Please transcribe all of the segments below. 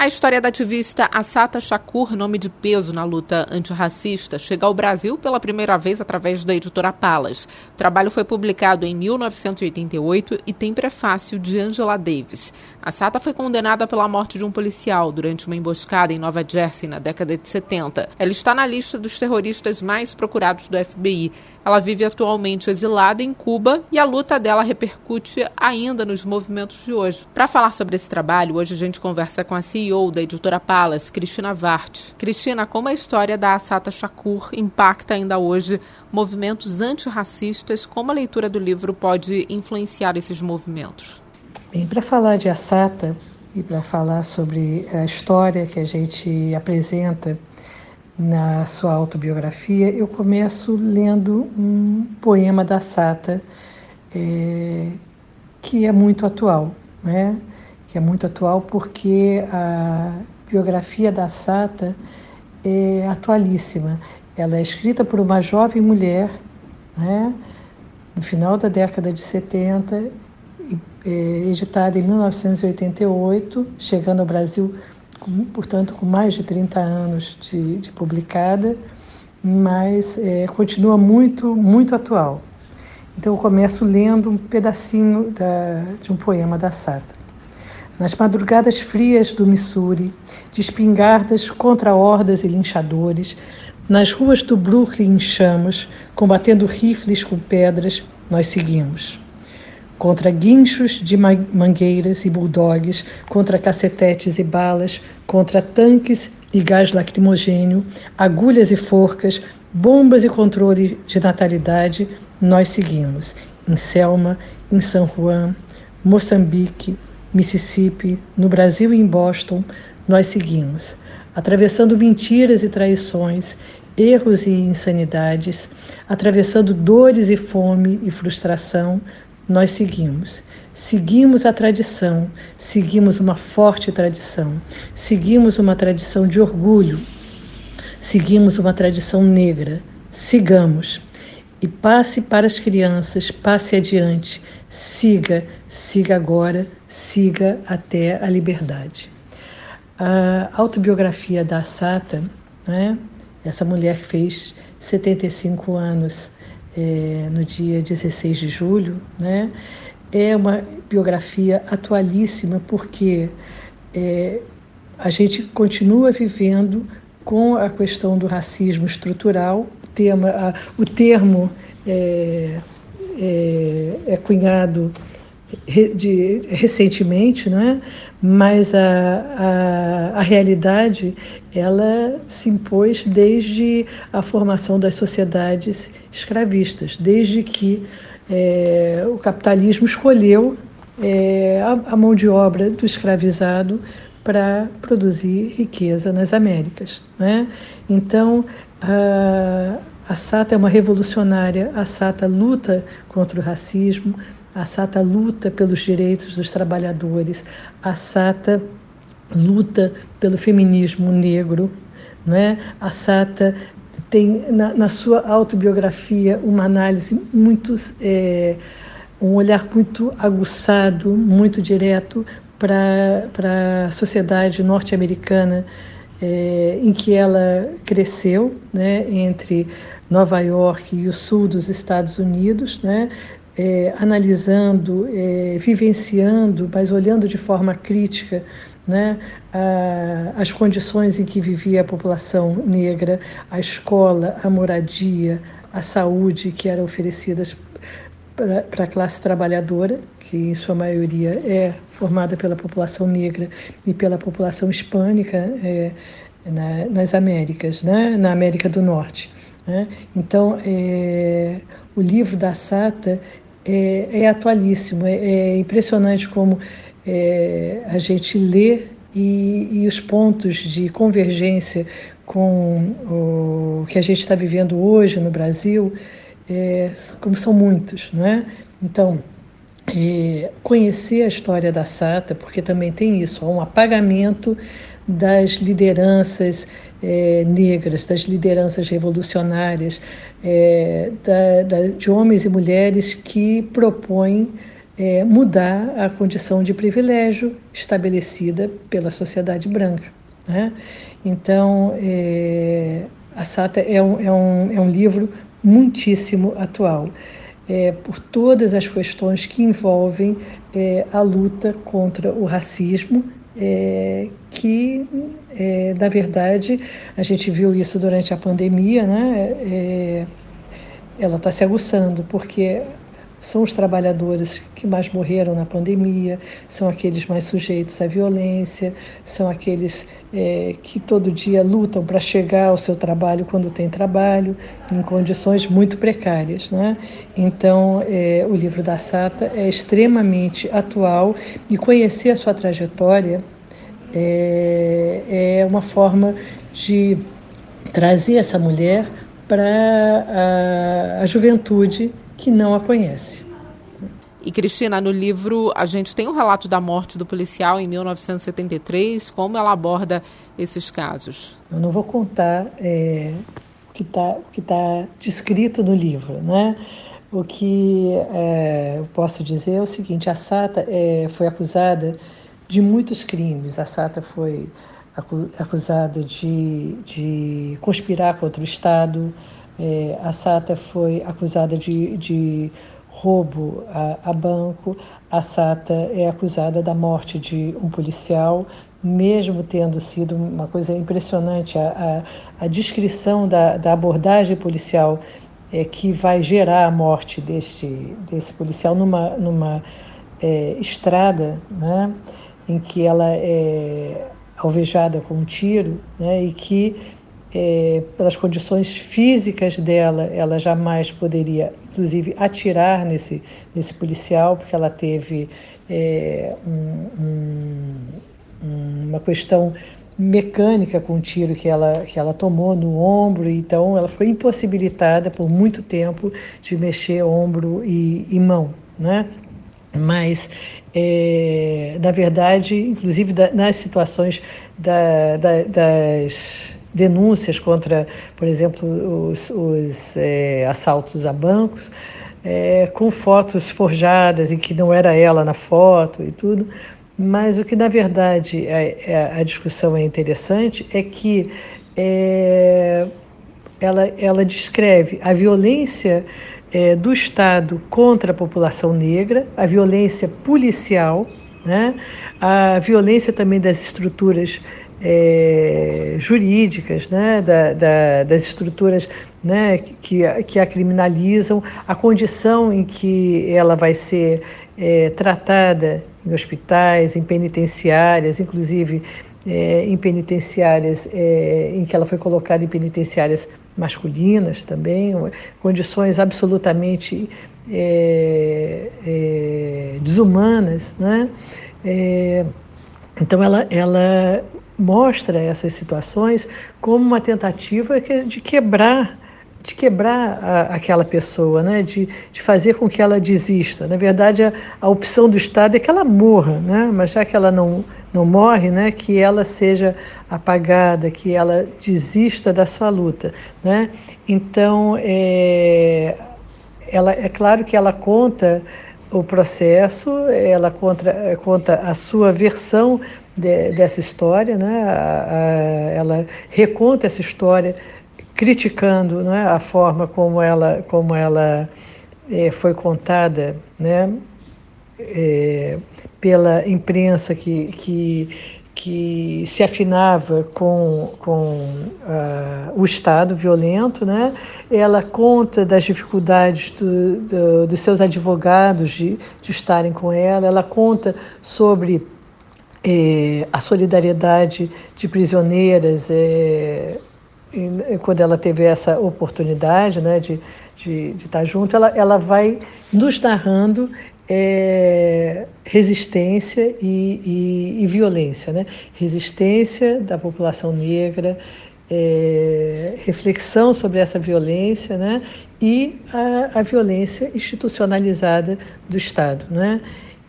A história da ativista Assata Shakur, nome de peso na luta antirracista, chega ao Brasil pela primeira vez através da editora Palas. O trabalho foi publicado em 1988 e tem prefácio de Angela Davis. Assata foi condenada pela morte de um policial durante uma emboscada em Nova Jersey na década de 70. Ela está na lista dos terroristas mais procurados do FBI. Ela vive atualmente exilada em Cuba e a luta dela repercute ainda nos movimentos de hoje. Para falar sobre esse trabalho, hoje a gente conversa com a CEO da editora Palas, Cristina Vart. Cristina, como a história da Assata Shakur impacta ainda hoje movimentos antirracistas? Como a leitura do livro pode influenciar esses movimentos? Bem, para falar de Assata e para falar sobre a história que a gente apresenta na sua autobiografia, eu começo lendo um poema da Sata é, que é muito atual, né? Que é muito atual porque a biografia da Sata é atualíssima. Ela é escrita por uma jovem mulher, né? no final da década de 70, é, editada em 1988, chegando ao Brasil com, portanto, com mais de 30 anos de, de publicada, mas é, continua muito, muito atual. Então, eu começo lendo um pedacinho da, de um poema da Sata. Nas madrugadas frias do Missouri, de espingardas contra hordas e linchadores, nas ruas do Brooklyn em chamas, combatendo rifles com pedras, nós seguimos contra guinchos de mangueiras e bulldogs, contra cacetetes e balas, contra tanques e gás lacrimogênio, agulhas e forcas, bombas e controle de natalidade, nós seguimos. Em Selma, em San Juan, Moçambique, Mississippi, no Brasil e em Boston, nós seguimos. Atravessando mentiras e traições, erros e insanidades, atravessando dores e fome e frustração, nós seguimos. Seguimos a tradição, seguimos uma forte tradição, seguimos uma tradição de orgulho, seguimos uma tradição negra. Sigamos. E passe para as crianças, passe adiante, siga, siga agora, siga até a liberdade. A autobiografia da Sata, né? essa mulher que fez 75 anos é, no dia 16 de julho, né? É uma biografia atualíssima porque é, a gente continua vivendo com a questão do racismo estrutural. Tema, a, o termo é, é, é cunhado de, recentemente, né? mas a, a, a, realidade ela se impôs desde a formação das sociedades escravistas, desde que é, o capitalismo escolheu é, a, a, mão de obra do escravizado para produzir riqueza nas Américas. Né? Então, a, a Sata é uma revolucionária, a Sata luta contra o racismo, a Sata luta pelos direitos dos trabalhadores, a Sata luta pelo feminismo negro, não é? A Sata tem na, na sua autobiografia uma análise muito, é, um olhar muito aguçado, muito direto para a sociedade norte-americana é, em que ela cresceu, né, entre Nova York e o sul dos Estados Unidos, né, é, analisando, é, vivenciando, mas olhando de forma crítica né, a, as condições em que vivia a população negra, a escola, a moradia, a saúde que eram oferecidas para a classe trabalhadora, que em sua maioria é formada pela população negra e pela população hispânica é, na, nas Américas, né, na América do Norte. Né? Então, é, o livro da Sata é, é atualíssimo, é, é, impressionante como é, a gente lê e, e, os pontos de convergência com o que a gente está vivendo hoje no Brasil, é, como são muitos, não é? Então, é, conhecer a história da SATA, porque também tem isso, há um apagamento das lideranças é, negras, das lideranças revolucionárias, é, da, da, de homens e mulheres que propõem é, mudar a condição de privilégio estabelecida pela sociedade branca. Né? Então, é, a Sata é um, é, um, é um livro muitíssimo atual, é, por todas as questões que envolvem é, a luta contra o racismo, é, que, é, na verdade, a gente viu isso durante a pandemia, né? É, ela está se aguçando, porque são os trabalhadores que mais morreram na pandemia, são aqueles mais sujeitos à violência, são aqueles é, que todo dia lutam para chegar ao seu trabalho quando tem trabalho, em condições muito precárias. Né? Então, é, o livro da Sata é extremamente atual e conhecer a sua trajetória é, é uma forma de trazer essa mulher para a, a juventude que não a conhece. E Cristina, no livro a gente tem o um relato da morte do policial em 1973. Como ela aborda esses casos? Eu não vou contar é, o que está tá descrito no livro, né? O que é, eu posso dizer é o seguinte: a Sata é, foi acusada de muitos crimes. A Sata foi acusada de, de conspirar contra o Estado, é, a Sata foi acusada de, de roubo a, a, banco, a Sata é acusada da morte de um policial, mesmo tendo sido uma coisa impressionante. A, a, a descrição da, da, abordagem policial é, que vai gerar a morte desse, desse policial numa, numa é, estrada, né, em que ela é alvejada com um tiro, né, e que é, pelas condições físicas dela, ela jamais poderia, inclusive, atirar nesse, nesse policial, porque ela teve é, um, um, uma questão mecânica com o tiro que ela, que ela tomou no ombro, então ela foi impossibilitada por muito tempo de mexer ombro e, e mão, né? Mas, é, na verdade, inclusive da, nas situações da, da, das denúncias contra, por exemplo, os, os é, assaltos a bancos, é, com fotos forjadas em que não era ela na foto e tudo. Mas o que, na verdade, é, é a discussão é interessante é que é, ela, ela descreve a violência é, do Estado contra a população negra, a violência policial, né? a violência também das estruturas é, jurídicas, né, da, da, das estruturas né, que, que a criminalizam, a condição em que ela vai ser é, tratada em hospitais, em penitenciárias, inclusive é, em penitenciárias é, em que ela foi colocada em penitenciárias masculinas também, condições absolutamente é, é, desumanas, né? então ela, ela mostra essas situações como uma tentativa de quebrar de quebrar a, aquela pessoa, né? de, de fazer com que ela desista. Na verdade, a, a, opção do Estado é que ela morra, né? mas já que ela não, não morre, né? que ela seja apagada, que ela desista da sua luta. Né? Então, é, ela, é claro que ela conta o processo, ela conta, conta a sua versão de, dessa história, né? Ela reconta essa história criticando né, a forma como ela, como ela é, foi contada né, é, pela imprensa que, que, que se afinava com, com o Estado violento. Né? Ela conta das dificuldades do, do, dos seus advogados de, de estarem com ela, ela conta sobre é, a solidariedade de prisioneiras, é, e, quando ela teve essa oportunidade né, de, de, de estar junto, ela, ela vai nos narrando é, resistência e, e, e, violência, né? resistência da população negra, é, reflexão sobre essa violência né? e a, a violência institucionalizada do Estado. Né?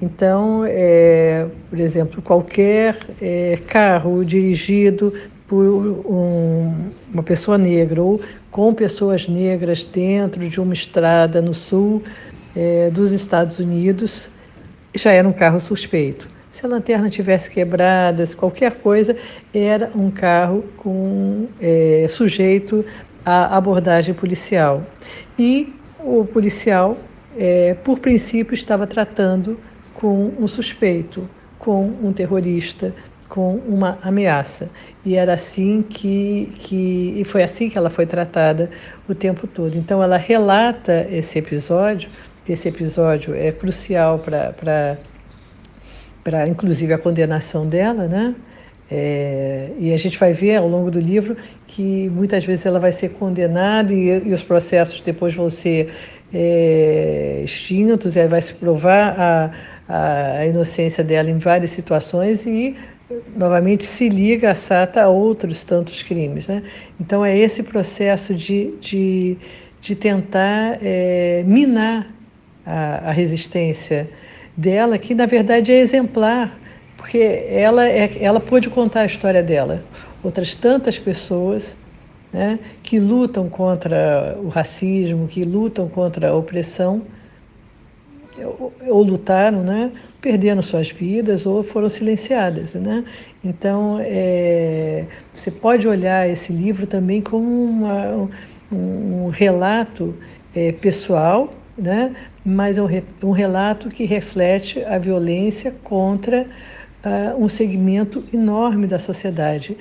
Então, é, por exemplo, qualquer é, carro dirigido por um, uma pessoa negra ou com pessoas negras dentro de uma estrada no sul é, dos Estados Unidos já era um carro suspeito. Se a lanterna tivesse quebrada, se qualquer coisa, era um carro com é, sujeito à abordagem policial. E o policial, é, por princípio, estava tratando com um suspeito, com um terrorista, com uma ameaça. E era assim que, que e foi assim que ela foi tratada o tempo todo. Então ela relata esse episódio, esse episódio é crucial para para inclusive a condenação dela, né? É, e a gente vai ver ao longo do livro que muitas vezes ela vai ser condenada e, e os processos depois vão ser é, extintos, e vai se provar a, a, inocência dela em várias situações e novamente se liga a Sata a outros tantos crimes. Né? Então é esse processo de, de, de tentar é, minar a, a resistência dela, que na verdade é exemplar, porque ela, é, ela pôde contar a história dela. Outras tantas pessoas né, que lutam contra o racismo, que lutam contra a opressão, ou, ou lutaram, né, perderam suas vidas ou foram silenciadas. Né? Então, é, você pode olhar esse livro também como uma, um, relato é, pessoal né? mas é um, um relato que reflete a violência contra uh, um segmento enorme da sociedade,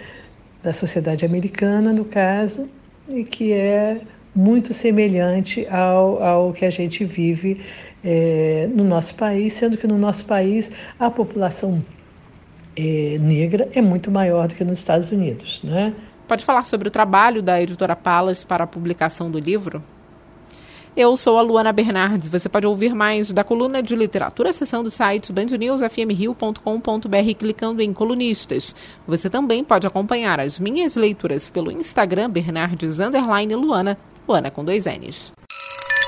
da sociedade americana, no caso, e que é muito semelhante ao, ao que a gente vive é, no nosso país, sendo que no nosso país a população é, negra é muito maior do que nos Estados Unidos. Né? Pode falar sobre o trabalho da editora Palas para a publicação do livro? Eu sou a Luana Bernardes. Você pode ouvir mais da coluna de literatura acessando o site bandnewsfmrio.com.br clicando em colunistas. Você também pode acompanhar as minhas leituras pelo Instagram Bernardes Luana, Luana com dois N's.